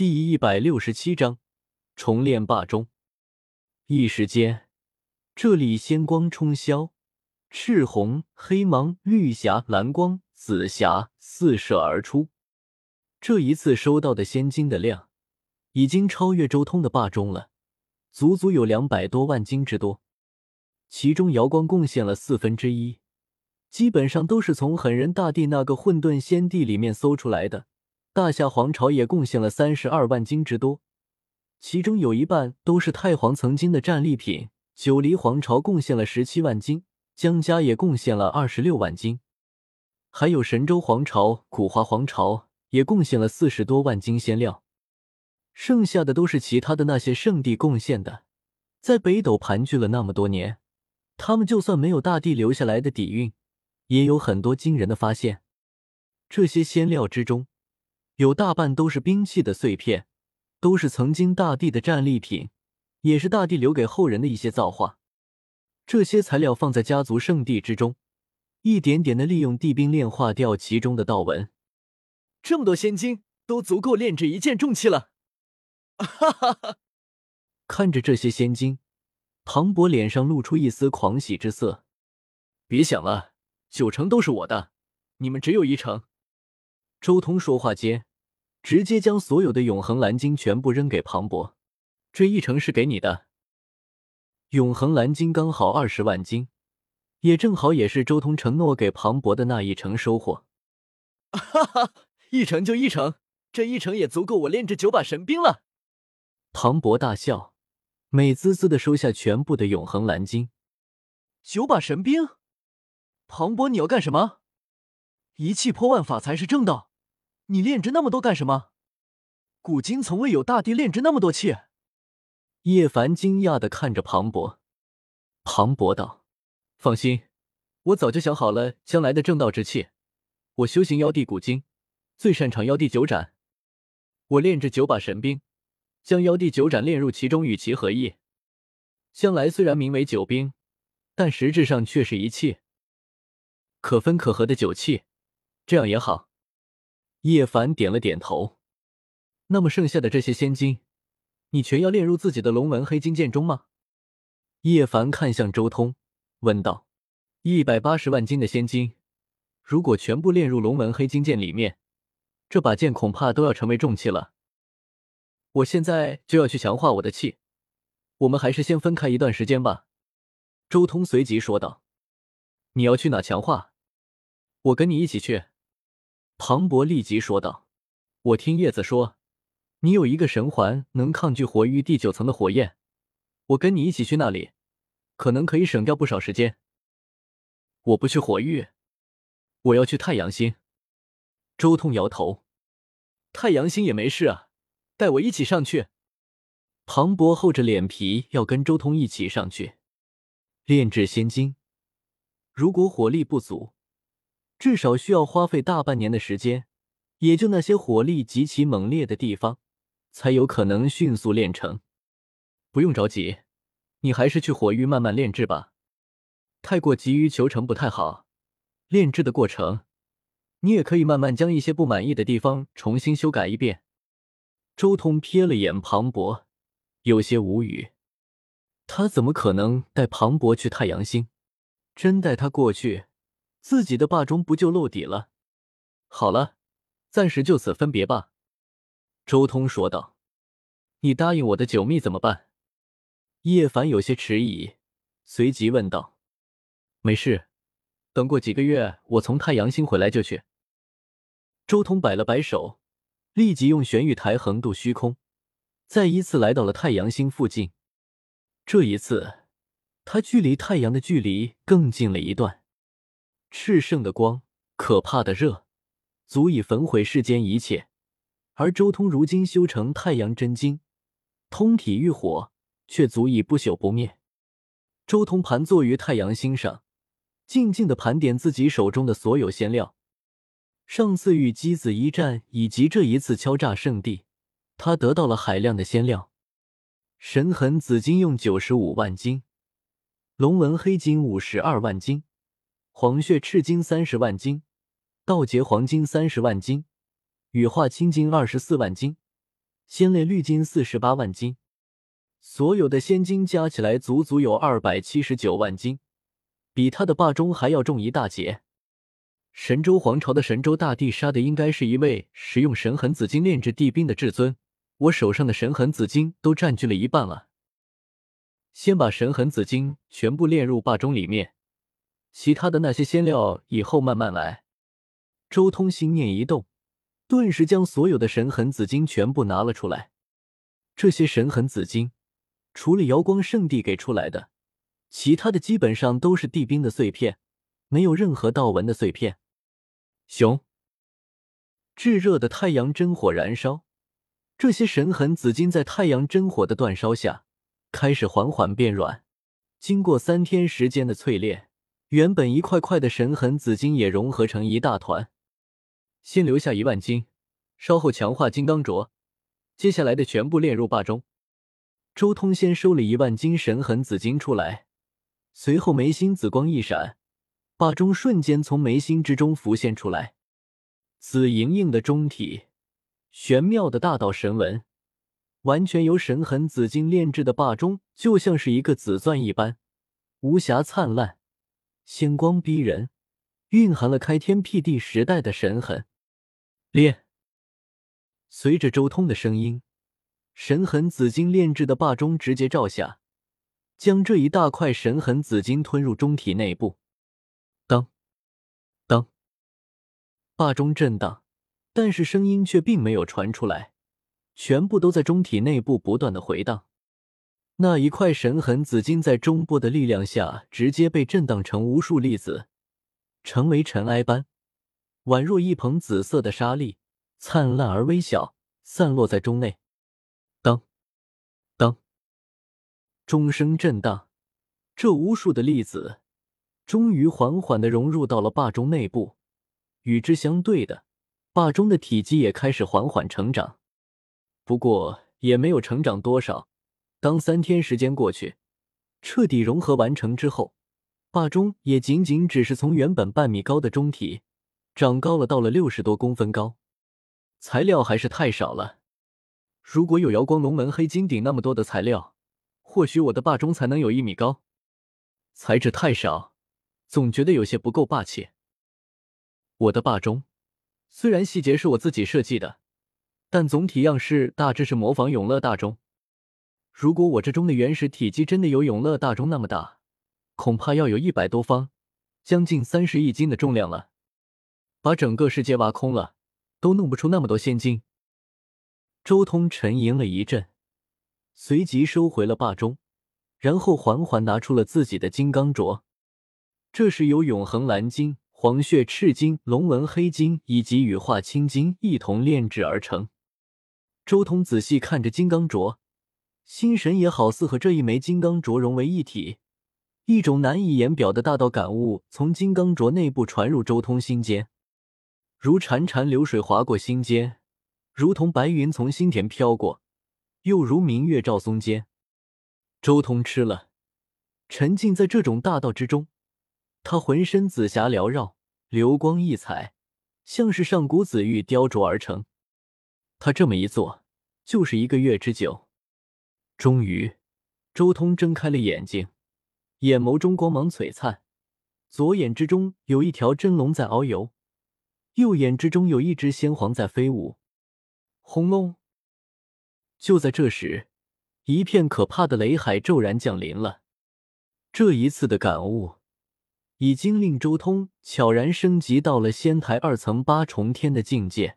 第一百六十七章重炼霸中。一时间，这里仙光冲霄，赤红、黑芒、绿霞、蓝光、紫霞四射而出。这一次收到的仙金的量，已经超越周通的霸中了，足足有两百多万斤之多。其中瑶光贡献了四分之一，基本上都是从狠人大帝那个混沌仙地里面搜出来的。大夏皇朝也贡献了三十二万斤之多，其中有一半都是太皇曾经的战利品。九黎皇朝贡献了十七万斤，江家也贡献了二十六万斤，还有神州皇朝、古华皇朝也贡献了四十多万斤仙料，剩下的都是其他的那些圣地贡献的。在北斗盘踞了那么多年，他们就算没有大帝留下来的底蕴，也有很多惊人的发现。这些仙料之中，有大半都是兵器的碎片，都是曾经大帝的战利品，也是大帝留给后人的一些造化。这些材料放在家族圣地之中，一点点的利用地冰炼化掉其中的道纹。这么多仙金都足够炼制一件重器了。哈哈哈！看着这些仙金，唐博脸上露出一丝狂喜之色。别想了，九成都是我的，你们只有一成。周通说话间。直接将所有的永恒蓝晶全部扔给庞博，这一成是给你的。永恒蓝晶刚好二十万金，也正好也是周通承诺给庞博的那一成收获。哈哈，一成就一成，这一成也足够我炼制九把神兵了。庞博大笑，美滋滋的收下全部的永恒蓝晶。九把神兵，庞博，你要干什么？一气破万法才是正道。你炼制那么多干什么？古今从未有大帝炼制那么多气。叶凡惊讶的看着庞博。庞博道：“放心，我早就想好了将来的正道之气。我修行妖帝古经，最擅长妖帝九斩。我炼制九把神兵，将妖帝九斩炼入其中，与其合一。将来虽然名为九兵，但实质上却是一气，可分可合的九气。这样也好。”叶凡点了点头。那么剩下的这些仙金，你全要炼入自己的龙纹黑金剑中吗？叶凡看向周通，问道：“一百八十万斤的仙金，如果全部炼入龙纹黑金剑里面，这把剑恐怕都要成为重器了。我现在就要去强化我的气，我们还是先分开一段时间吧。”周通随即说道：“你要去哪强化？我跟你一起去。”庞博立即说道：“我听叶子说，你有一个神环能抗拒火域第九层的火焰，我跟你一起去那里，可能可以省掉不少时间。”我不去火域，我要去太阳星。周通摇头：“太阳星也没事啊，带我一起上去。”庞博厚着脸皮要跟周通一起上去炼制仙金，如果火力不足。至少需要花费大半年的时间，也就那些火力极其猛烈的地方，才有可能迅速炼成。不用着急，你还是去火域慢慢炼制吧。太过急于求成不太好。炼制的过程，你也可以慢慢将一些不满意的地方重新修改一遍。周通瞥了眼庞博，有些无语。他怎么可能带庞博去太阳星？真带他过去？自己的霸中不就露底了？好了，暂时就此分别吧。”周通说道。“你答应我的九秘怎么办？”叶凡有些迟疑，随即问道。“没事，等过几个月，我从太阳星回来就去。”周通摆了摆手，立即用玄玉台横渡虚空，再一次来到了太阳星附近。这一次，他距离太阳的距离更近了一段。炽盛的光，可怕的热，足以焚毁世间一切。而周通如今修成太阳真经，通体浴火，却足以不朽不灭。周通盘坐于太阳星上，静静的盘点自己手中的所有仙料。上次与姬子一战，以及这一次敲诈圣地，他得到了海量的仙料：神痕紫金用九十五万斤，龙纹黑金五十二万斤。黄血赤金三十万斤，道劫黄金三十万斤，羽化青金二十四万斤，仙类绿金四十八万斤，所有的仙金加起来足足有二百七十九万斤，比他的霸中还要重一大截。神州皇朝的神州大帝杀的应该是一位使用神痕紫金炼制帝兵的至尊，我手上的神痕紫金都占据了一半了。先把神痕紫金全部炼入霸中里面，其他的那些仙料以后慢慢来。周通心念一动，顿时将所有的神痕紫金全部拿了出来。这些神痕紫金，除了瑶光圣地给出来的，其他的基本上都是地兵的碎片，没有任何道纹的碎片。熊，炙热的太阳真火燃烧，这些神痕紫金在太阳真火的煅烧下，开始缓缓变软。经过三天时间的淬炼，原本一块块的神痕紫金也融合成一大团。先留下一万斤，稍后强化金刚镯，接下来的全部炼入霸中。周通先收了一万斤神痕紫金出来，随后眉心紫光一闪，霸中瞬间从眉心之中浮现出来，紫莹莹的中体，玄妙的大道神纹，完全由神痕紫金炼制的霸中，就像是一个紫钻一般，无瑕灿烂，仙光逼人，蕴含了开天辟地时代的神痕。炼。随着周通的声音，神痕紫金炼制的霸中直接照下，将这一大块神痕紫金吞入中体内部。当当，霸中震荡，但是声音却并没有传出来，全部都在中体内部不断的回荡。那一块神痕紫金在中波的力量下，直接被震荡成无数粒子，成为尘埃般。宛若一捧紫色的沙粒，灿烂而微小，散落在中内。当当，钟声震荡，这无数的粒子终于缓缓的融入到了霸中内部。与之相对的，霸中的体积也开始缓缓成长，不过也没有成长多少。当三天时间过去，彻底融合完成之后，霸中也仅仅只是从原本半米高的中体。长高了，到了六十多公分高，材料还是太少了。如果有瑶光龙门黑金鼎那么多的材料，或许我的霸中才能有一米高。材质太少，总觉得有些不够霸气。我的霸中虽然细节是我自己设计的，但总体样式大致是模仿永乐大钟。如果我这钟的原始体积真的有永乐大钟那么大，恐怕要有一百多方，将近三十亿斤的重量了。把整个世界挖空了，都弄不出那么多仙金。周通沉吟了一阵，随即收回了霸钟，然后缓缓拿出了自己的金刚镯。这是由永恒蓝金、黄血赤金、龙纹黑金以及羽化青金一同炼制而成。周通仔细看着金刚镯，心神也好似和这一枚金刚镯融为一体，一种难以言表的大道感悟从金刚镯内部传入周通心间。如潺潺流水划过心间，如同白云从心田飘过，又如明月照松间。周通吃了，沉浸在这种大道之中。他浑身紫霞缭绕，流光溢彩，像是上古紫玉雕琢而成。他这么一做，就是一个月之久。终于，周通睁开了眼睛，眼眸中光芒璀璨，左眼之中有一条真龙在遨游。右眼之中有一只仙凰在飞舞，轰隆！就在这时，一片可怕的雷海骤然降临了。这一次的感悟，已经令周通悄然升级到了仙台二层八重天的境界。